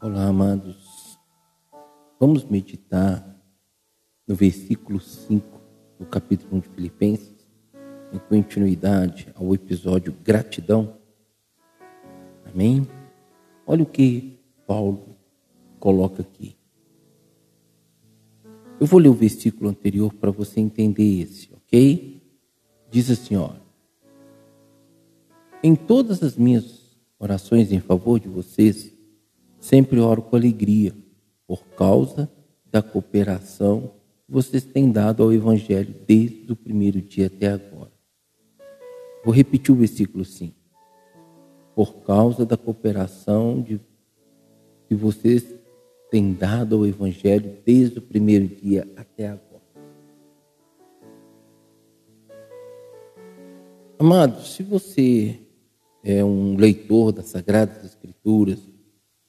Olá, amados. Vamos meditar no versículo 5 do capítulo 1 de Filipenses, em continuidade ao episódio gratidão. Amém? Olha o que Paulo coloca aqui. Eu vou ler o versículo anterior para você entender esse, ok? Diz assim, ó. Em todas as minhas orações em favor de vocês, sempre oro com alegria, por causa da cooperação que vocês têm dado ao Evangelho desde o primeiro dia até agora. Vou repetir o versículo 5. Por causa da cooperação de, que vocês têm dado ao Evangelho desde o primeiro dia até agora. Amado, se você é um leitor das Sagradas Escrituras,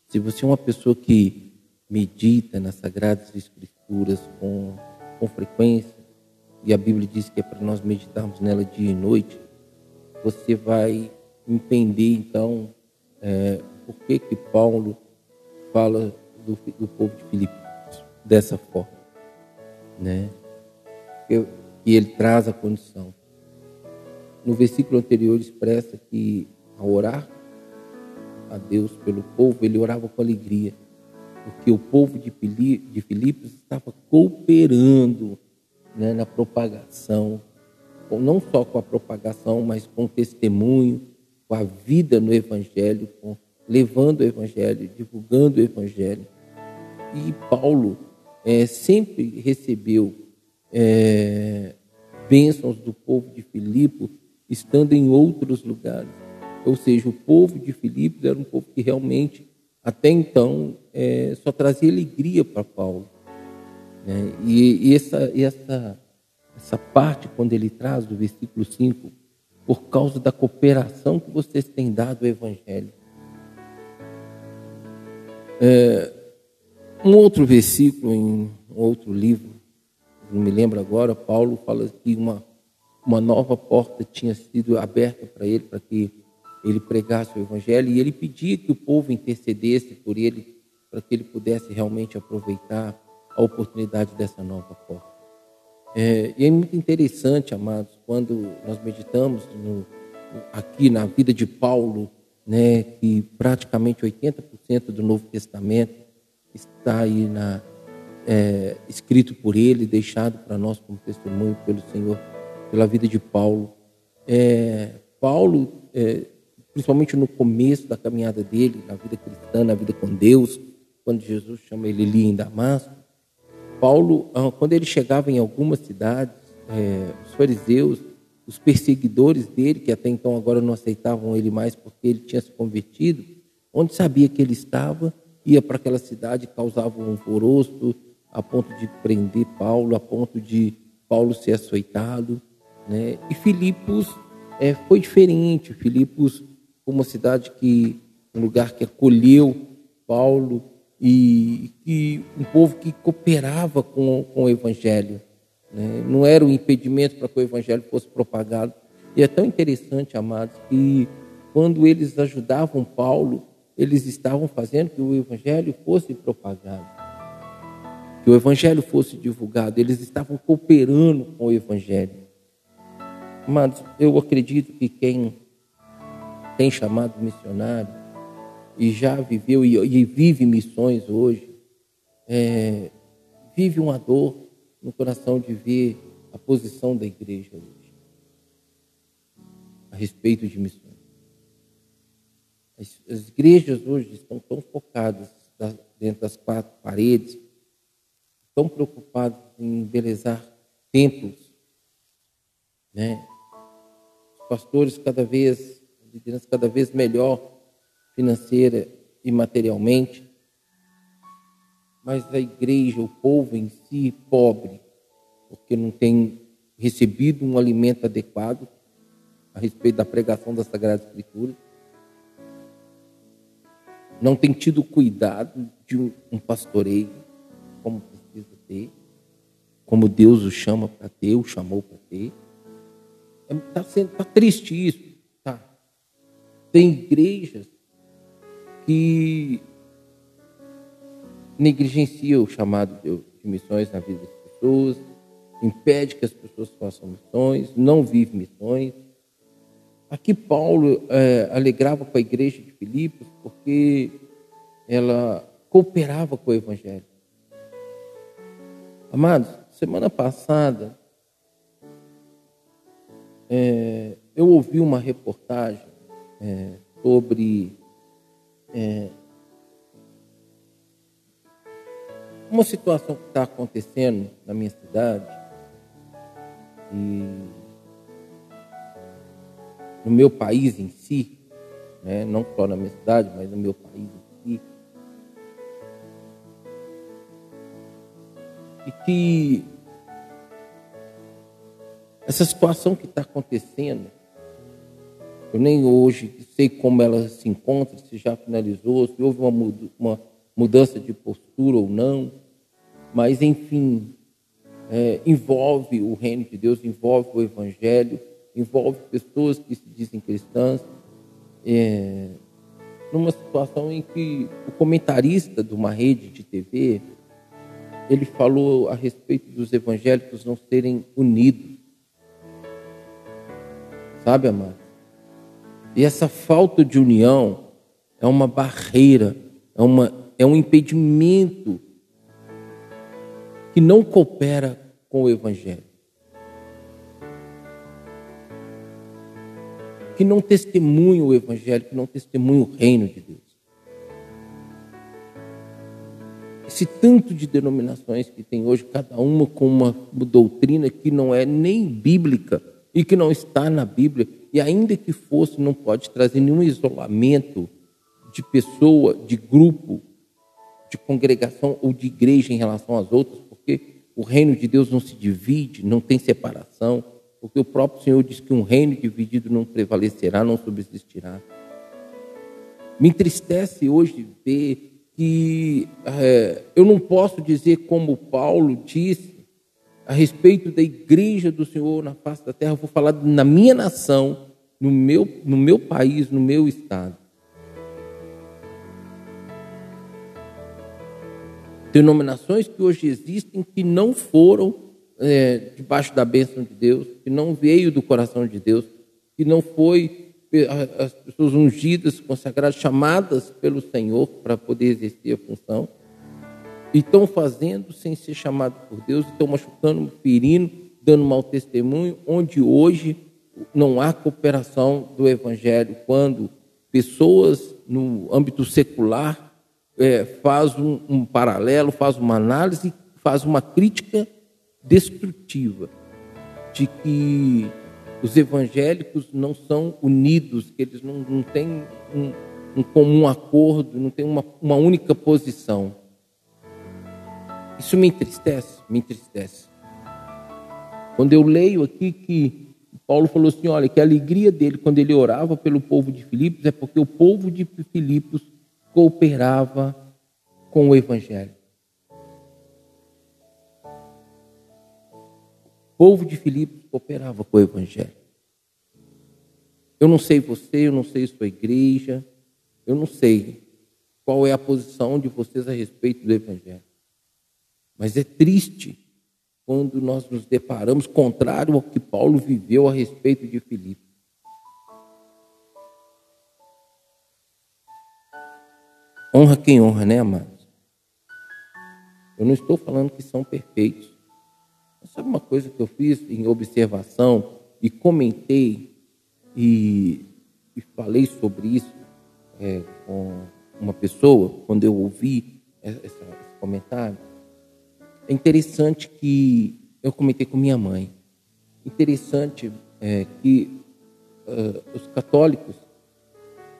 se você é uma pessoa que medita nas Sagradas Escrituras com, com frequência, e a Bíblia diz que é para nós meditarmos nela dia e noite, você vai entender então é, por que, que Paulo fala do, do povo de Filipe dessa forma, né? Que ele traz a condição. No versículo anterior expressa que ao orar a Deus pelo povo, ele orava com alegria, porque o povo de Filipos estava cooperando né, na propagação, não só com a propagação, mas com o testemunho, com a vida no Evangelho, com, levando o Evangelho, divulgando o Evangelho. E Paulo é, sempre recebeu é, bênçãos do povo de Filipe, estando em outros lugares. Ou seja, o povo de Filipos era um povo que realmente, até então, é, só trazia alegria para Paulo. Né? E, e, essa, essa, essa parte, quando ele traz do versículo 5, por causa da cooperação que vocês têm dado ao Evangelho. É, um outro versículo em um outro livro, não me lembro agora, Paulo fala que uma, uma nova porta tinha sido aberta para ele, para que ele pregasse o Evangelho e ele pedia que o povo intercedesse por ele para que ele pudesse realmente aproveitar a oportunidade dessa nova porta. É, e é muito interessante, amados, quando nós meditamos no, aqui na vida de Paulo, né, que praticamente 80% do Novo Testamento está aí na, é, escrito por ele, deixado para nós como testemunho pelo Senhor, pela vida de Paulo. É, Paulo é, principalmente no começo da caminhada dele, na vida cristã, na vida com Deus, quando Jesus chama ele ali em Damasco. Paulo, ah, quando ele chegava em algumas cidades, é, os fariseus, os perseguidores dele, que até então agora não aceitavam ele mais porque ele tinha se convertido, onde sabia que ele estava, ia para aquela cidade, causava um alvoroço, a ponto de prender Paulo, a ponto de Paulo ser açoitado. Né? E Filipos é, foi diferente. Filipos uma cidade que um lugar que acolheu Paulo e, e um povo que cooperava com, com o evangelho. Né? Não era um impedimento para que o evangelho fosse propagado. E é tão interessante, amados, que quando eles ajudavam Paulo, eles estavam fazendo que o evangelho fosse propagado, que o evangelho fosse divulgado, eles estavam cooperando com o evangelho. Amados, eu acredito que quem tem chamado missionário e já viveu e, e vive missões hoje, é, vive uma dor no coração de ver a posição da igreja hoje a respeito de missões. As, as igrejas hoje estão tão focadas dentro das quatro paredes, tão preocupadas em embelezar templos, né? Os pastores cada vez liderança cada vez melhor financeira e materialmente, mas a igreja, o povo em si, pobre, porque não tem recebido um alimento adequado a respeito da pregação da Sagrada Escritura, não tem tido cuidado de um pastoreio como precisa ter, como Deus o chama para ter, o chamou para ter. Está é, tá triste isso. Tem igrejas que negligencia o chamado de, de missões na vida das pessoas, impede que as pessoas façam missões, não vive missões. Aqui Paulo é, alegrava com a igreja de Filipos porque ela cooperava com o evangelho. Amados, semana passada é, eu ouvi uma reportagem é, sobre é, uma situação que está acontecendo na minha cidade e no meu país em si, né, não só na minha cidade, mas no meu país em si, e que essa situação que está acontecendo, eu nem hoje sei como ela se encontra, se já finalizou, se houve uma, mudança de postura ou não, mas enfim, é, envolve o reino de Deus, envolve o evangelho, envolve pessoas que se dizem cristãs, é, numa situação em que o comentarista de uma rede de TV, ele falou a respeito dos evangélicos não serem unidos. Sabe, amado? E essa falta de união é uma barreira, é, uma, é um impedimento que não coopera com o Evangelho. Que não testemunha o Evangelho, que não testemunha o reino de Deus. Esse tanto de denominações que tem hoje, cada uma com uma doutrina que não é nem bíblica e que não está na Bíblia, e ainda que fosse, não pode trazer nenhum isolamento de pessoa, de grupo, de congregação ou de igreja em relação às outras, porque o reino de Deus não se divide, não tem separação, porque o próprio Senhor diz que um reino dividido não prevalecerá, não subsistirá. Me entristece hoje ver que é, eu não posso dizer como Paulo disse a respeito da igreja do Senhor na face da terra, eu vou falar na minha nação, no meu, no meu país, no meu estado. Denominações que hoje existem que não foram é, debaixo da bênção de Deus, que não veio do coração de Deus, que não foi as pessoas ungidas, consagradas, chamadas pelo Senhor para poder exercer a função e estão fazendo sem ser chamado por Deus, estão machucando, ferindo, dando mau testemunho, onde hoje não há cooperação do Evangelho, quando pessoas no âmbito secular é, faz um, um paralelo, faz uma análise, faz uma crítica destrutiva de que os evangélicos não são unidos, que eles não, não têm um, um comum acordo, não têm uma, uma única posição. Isso me entristece, me entristece. Quando eu leio aqui que Paulo falou assim, olha, que a alegria dele quando ele orava pelo povo de Filipos é porque o povo de Filipos cooperava com o evangelho. O povo de Filipos cooperava com o evangelho. Eu não sei você, eu não sei sua igreja, eu não sei qual é a posição de vocês a respeito do evangelho. Mas é triste quando nós nos deparamos contrário ao que Paulo viveu a respeito de Filipe. Honra quem honra, né, amados? Eu não estou falando que são perfeitos. Mas sabe uma coisa que eu fiz em observação e comentei e, e falei sobre isso é, com uma pessoa, quando eu ouvi essa, esse comentário? É interessante que eu comentei com minha mãe. Interessante é, que uh, os católicos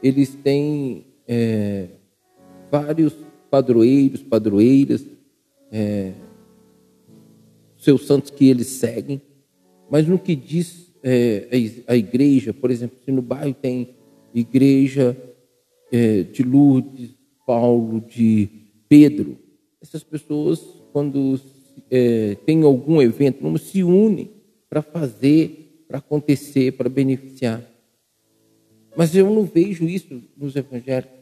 eles têm é, vários padroeiros, padroeiras, é, seus santos que eles seguem, mas no que diz é, a igreja, por exemplo, se no bairro tem igreja é, de Lourdes, Paulo, de Pedro, essas pessoas quando é, tem algum evento, não se une para fazer, para acontecer, para beneficiar. Mas eu não vejo isso nos evangélicos.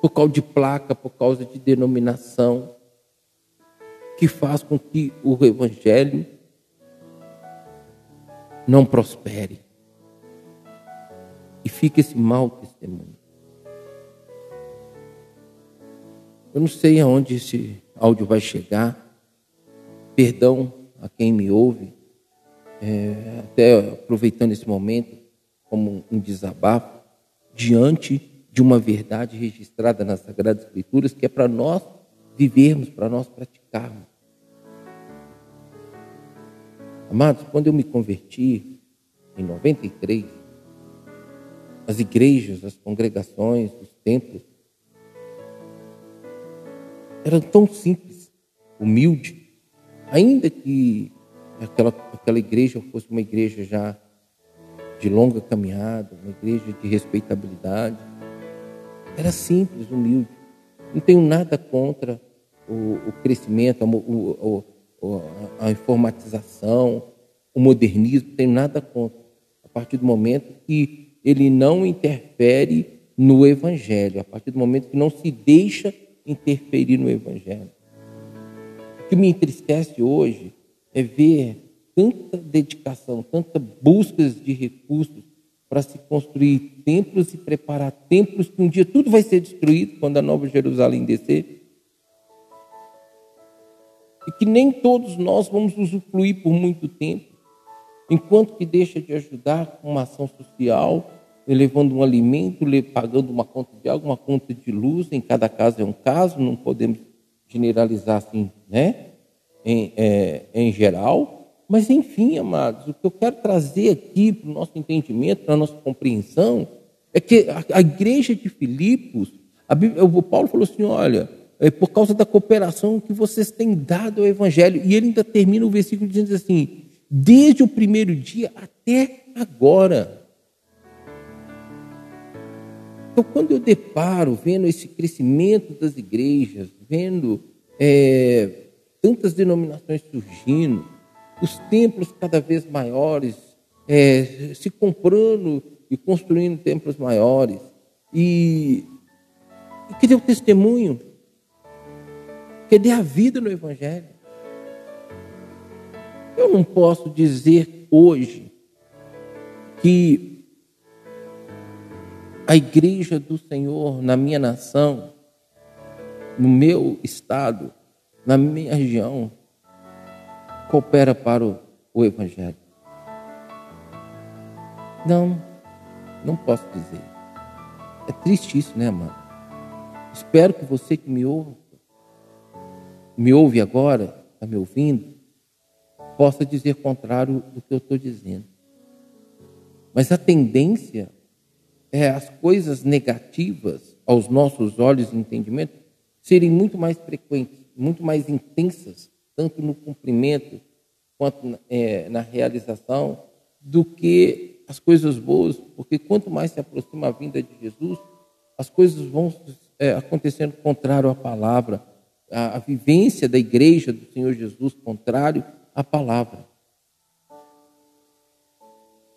por causa de placa, por causa de denominação, que faz com que o Evangelho não prospere. E fica esse mau testemunho. Eu não sei aonde esse áudio vai chegar. Perdão a quem me ouve, é, até aproveitando esse momento como um desabafo, diante de uma verdade registrada nas Sagradas Escrituras, que é para nós vivermos, para nós praticarmos. Amados, quando eu me converti, em 93, as igrejas, as congregações, os templos, eram tão simples, humildes, ainda que aquela, aquela igreja fosse uma igreja já de longa caminhada, uma igreja de respeitabilidade, era simples, humilde. Não tenho nada contra o, o crescimento, o, o, a informatização, o modernismo, tenho nada contra. A partir do momento que ele não interfere no Evangelho, a partir do momento que não se deixa interferir no Evangelho. O que me entristece hoje é ver tanta dedicação, tanta busca de recursos para se construir templos e preparar templos que um dia tudo vai ser destruído quando a Nova Jerusalém descer. E que nem todos nós vamos usufruir por muito tempo, enquanto que deixa de ajudar com uma ação social, levando um alimento, pagando uma conta de água, uma conta de luz, em cada caso é um caso, não podemos generalizar assim, né? Em, é, em geral. Mas, enfim, amados, o que eu quero trazer aqui para o nosso entendimento, para a nossa compreensão, é que a, a igreja de Filipos, Bíblia, o Paulo falou assim: olha, é por causa da cooperação que vocês têm dado ao Evangelho. E ele ainda termina o versículo dizendo assim: desde o primeiro dia até agora. Então, quando eu deparo vendo esse crescimento das igrejas, vendo é, tantas denominações surgindo, os templos cada vez maiores, é, se comprando e construindo templos maiores, e, e que o testemunho, que dê a vida no Evangelho. Eu não posso dizer hoje que a igreja do Senhor na minha nação, no meu estado, na minha região, coopera para o, o Evangelho. Não, não posso dizer. É triste isso, né, amado? Espero que você que me ouve, me ouve agora, está me ouvindo, possa dizer contrário do que eu estou dizendo. Mas a tendência é, as coisas negativas aos nossos olhos e entendimento serem muito mais frequentes, muito mais intensas, tanto no cumprimento quanto é, na realização, do que as coisas boas, porque quanto mais se aproxima a vinda de Jesus, as coisas vão é, acontecendo contrário à palavra, a, a vivência da igreja do Senhor Jesus contrário à palavra.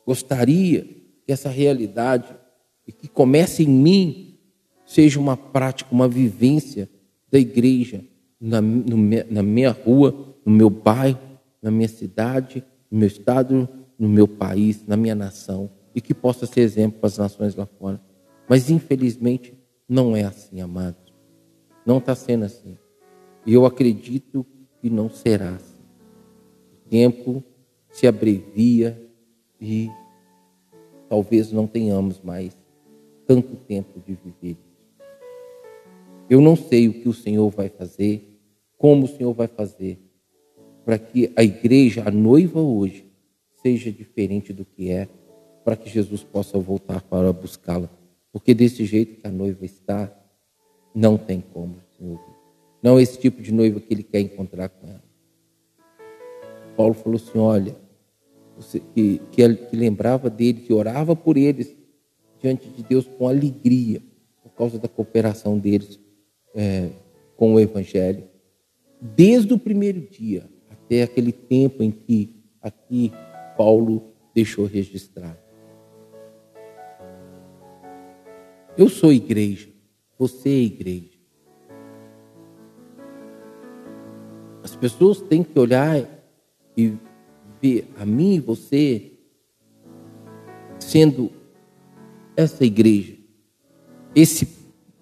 Gostaria que essa realidade e que comece em mim seja uma prática, uma vivência da igreja na, no, na minha rua, no meu bairro, na minha cidade, no meu estado, no meu país, na minha nação, e que possa ser exemplo para as nações lá fora. Mas infelizmente não é assim, amados. Não está sendo assim. E eu acredito que não será assim. O tempo se abrevia e talvez não tenhamos mais tanto tempo de viver Eu não sei o que o Senhor vai fazer, como o Senhor vai fazer, para que a igreja, a noiva hoje, seja diferente do que é, para que Jesus possa voltar para buscá-la. Porque desse jeito que a noiva está, não tem como, Senhor. Não é esse tipo de noiva que ele quer encontrar com ela. Paulo falou assim: olha, que, que, que lembrava dele, que orava por eles, diante de Deus com alegria, por causa da cooperação deles é, com o Evangelho, desde o primeiro dia até aquele tempo em que aqui Paulo deixou registrado. Eu sou igreja, Você é igreja. As pessoas têm que olhar e ver a mim e você sendo essa igreja, esse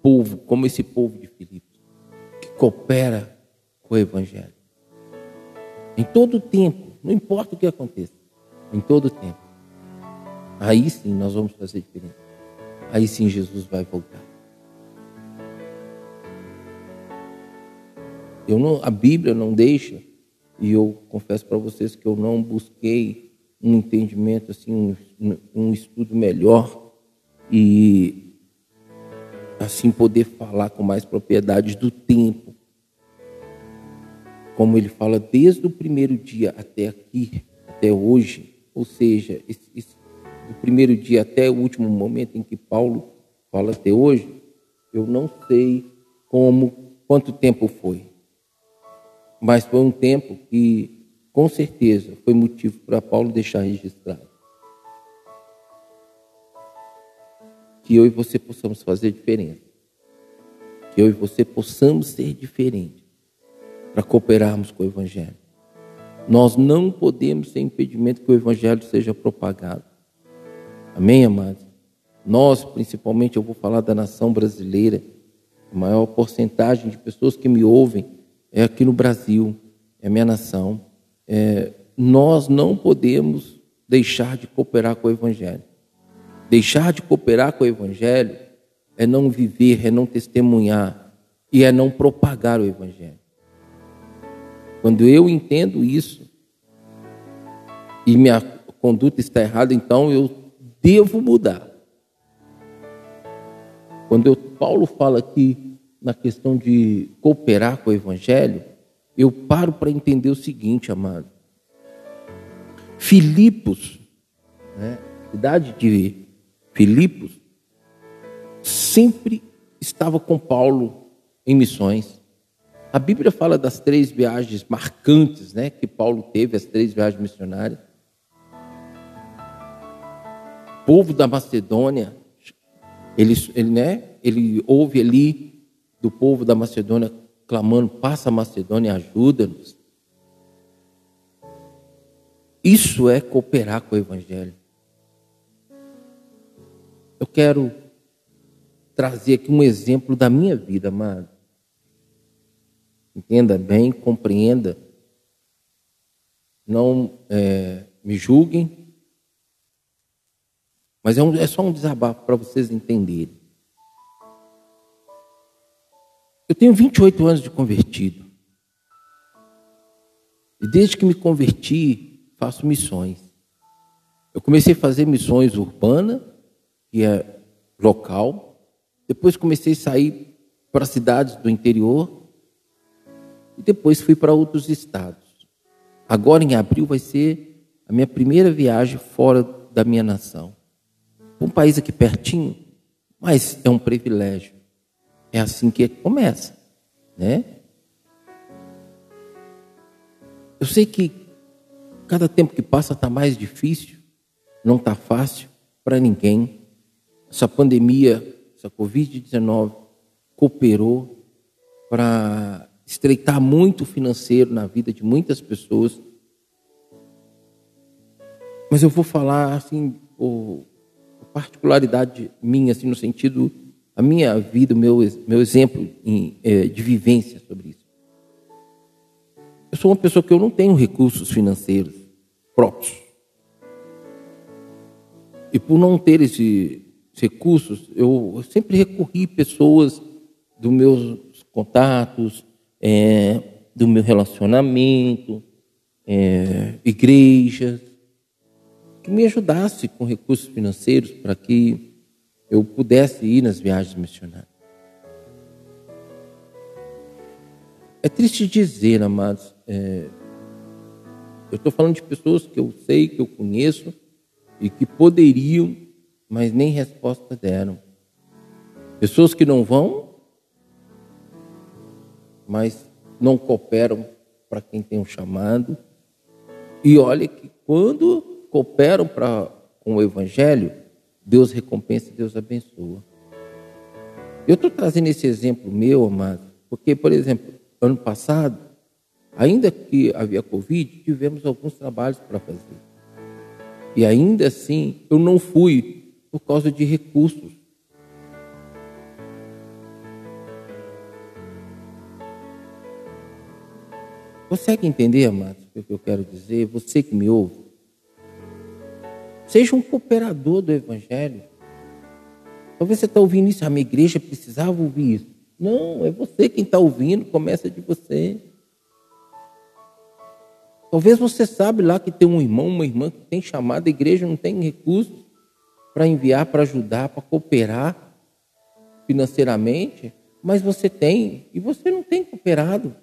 povo, como esse povo de Filipos, que coopera com o Evangelho. Em todo tempo, não importa o que aconteça, em todo tempo. Aí sim nós vamos fazer diferença. Aí sim Jesus vai voltar. Eu não, a Bíblia não deixa, e eu confesso para vocês que eu não busquei um entendimento assim, um, um estudo melhor e assim poder falar com mais propriedade do tempo. Como ele fala desde o primeiro dia até aqui, até hoje, ou seja, esse, esse, do primeiro dia até o último momento em que Paulo fala até hoje, eu não sei como, quanto tempo foi. Mas foi um tempo que, com certeza, foi motivo para Paulo deixar registrado. Que eu e você possamos fazer diferença. Que eu e você possamos ser diferentes para cooperarmos com o Evangelho. Nós não podemos ser impedimento que o Evangelho seja propagado. Amém, amados? Nós, principalmente, eu vou falar da nação brasileira, a maior porcentagem de pessoas que me ouvem é aqui no Brasil, é minha nação. É, nós não podemos deixar de cooperar com o Evangelho. Deixar de cooperar com o Evangelho é não viver, é não testemunhar e é não propagar o Evangelho. Quando eu entendo isso e minha conduta está errada, então eu devo mudar. Quando eu, Paulo fala que na questão de cooperar com o Evangelho, eu paro para entender o seguinte, amado. Filipos, né, cidade de Filipos, sempre estava com Paulo em missões. A Bíblia fala das três viagens marcantes né, que Paulo teve, as três viagens missionárias. O povo da Macedônia, ele, ele, né, ele ouve ali do povo da Macedônia clamando: passa a Macedônia, ajuda-nos. Isso é cooperar com o Evangelho. Quero trazer aqui um exemplo da minha vida, amado. Entenda bem, compreenda. Não é, me julguem, mas é, um, é só um desabafo para vocês entenderem. Eu tenho 28 anos de convertido. E desde que me converti, faço missões. Eu comecei a fazer missões urbanas, que é local. Depois comecei a sair para cidades do interior. E depois fui para outros estados. Agora, em abril, vai ser a minha primeira viagem fora da minha nação. Um país aqui pertinho, mas é um privilégio. É assim que começa, né? Eu sei que cada tempo que passa está mais difícil, não está fácil para ninguém. Essa pandemia, essa Covid-19, cooperou para estreitar muito o financeiro na vida de muitas pessoas. Mas eu vou falar assim, a particularidade minha, assim, no sentido a minha vida, o meu, meu exemplo em, é, de vivência sobre isso. Eu sou uma pessoa que eu não tenho recursos financeiros próprios. E por não ter esses recursos, eu sempre recorri pessoas dos meus contatos, é, do meu relacionamento, é, igrejas, que me ajudasse com recursos financeiros para que eu pudesse ir nas viagens missionárias. É triste dizer, amados, é, eu estou falando de pessoas que eu sei, que eu conheço e que poderiam, mas nem resposta deram. Pessoas que não vão, mas não cooperam para quem tem um chamado. E olha que quando cooperam pra, com o Evangelho, Deus recompensa Deus abençoa. Eu estou trazendo esse exemplo meu, amado, porque, por exemplo, ano passado, ainda que havia Covid, tivemos alguns trabalhos para fazer. E ainda assim, eu não fui por causa de recursos. Consegue entender, amados, o que eu quero dizer? Você que me ouve. Seja um cooperador do Evangelho. Talvez você está ouvindo isso, a minha igreja precisava ouvir isso. Não, é você quem está ouvindo, começa de você. Talvez você sabe lá que tem um irmão, uma irmã que tem chamado, a igreja não tem recursos para enviar, para ajudar, para cooperar financeiramente, mas você tem e você não tem cooperado.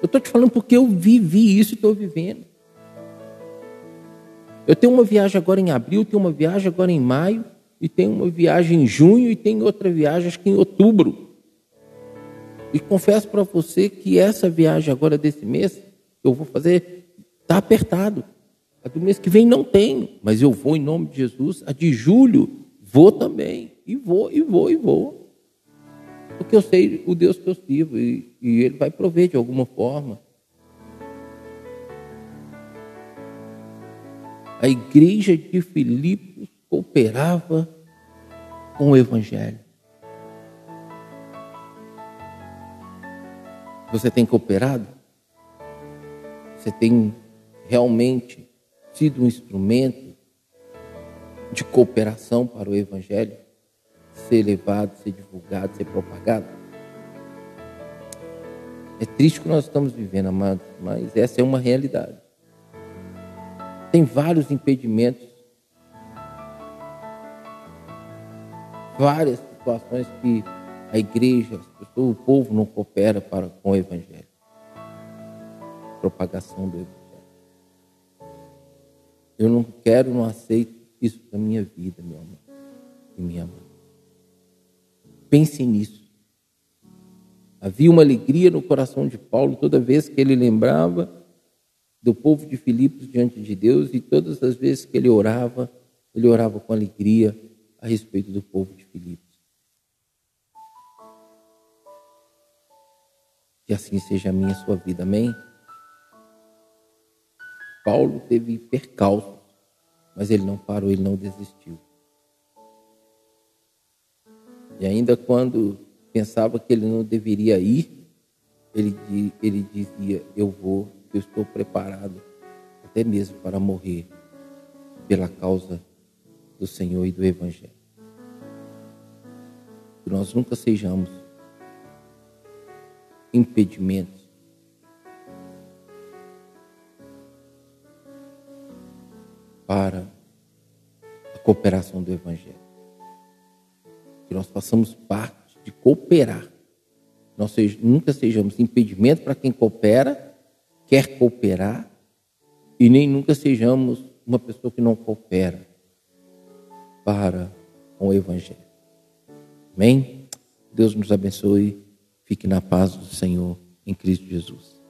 Eu estou te falando porque eu vivi isso e estou vivendo. Eu tenho uma viagem agora em abril, tenho uma viagem agora em maio, e tenho uma viagem em junho e tenho outra viagem acho que em outubro. E confesso para você que essa viagem agora desse mês, eu vou fazer, está apertado. A do mês que vem não tenho, mas eu vou em nome de Jesus. A de julho, vou também. E vou, e vou, e vou. Porque eu sei o Deus que eu sirvo e, e Ele vai prover de alguma forma. A igreja de Filipos cooperava com o Evangelho. Você tem cooperado? Você tem realmente sido um instrumento de cooperação para o Evangelho? ser levado, ser divulgado, ser propagado. É triste o que nós estamos vivendo, amados, mas essa é uma realidade. Tem vários impedimentos, várias situações que a igreja, o povo não coopera para, com o Evangelho. Propagação do Evangelho. Eu não quero, não aceito isso na minha vida, meu amor e minha mãe. Pense nisso. Havia uma alegria no coração de Paulo toda vez que ele lembrava do povo de Filipos diante de Deus e todas as vezes que ele orava, ele orava com alegria a respeito do povo de Filipos. Que assim seja a minha a sua vida, amém? Paulo teve percalços, mas ele não parou, ele não desistiu. E ainda quando pensava que ele não deveria ir, ele, ele dizia: Eu vou, eu estou preparado até mesmo para morrer pela causa do Senhor e do Evangelho. Que nós nunca sejamos impedimentos para a cooperação do Evangelho que nós façamos parte de cooperar. Nós nunca sejamos impedimento para quem coopera, quer cooperar, e nem nunca sejamos uma pessoa que não coopera para o Evangelho. Amém? Deus nos abençoe. Fique na paz do Senhor em Cristo Jesus.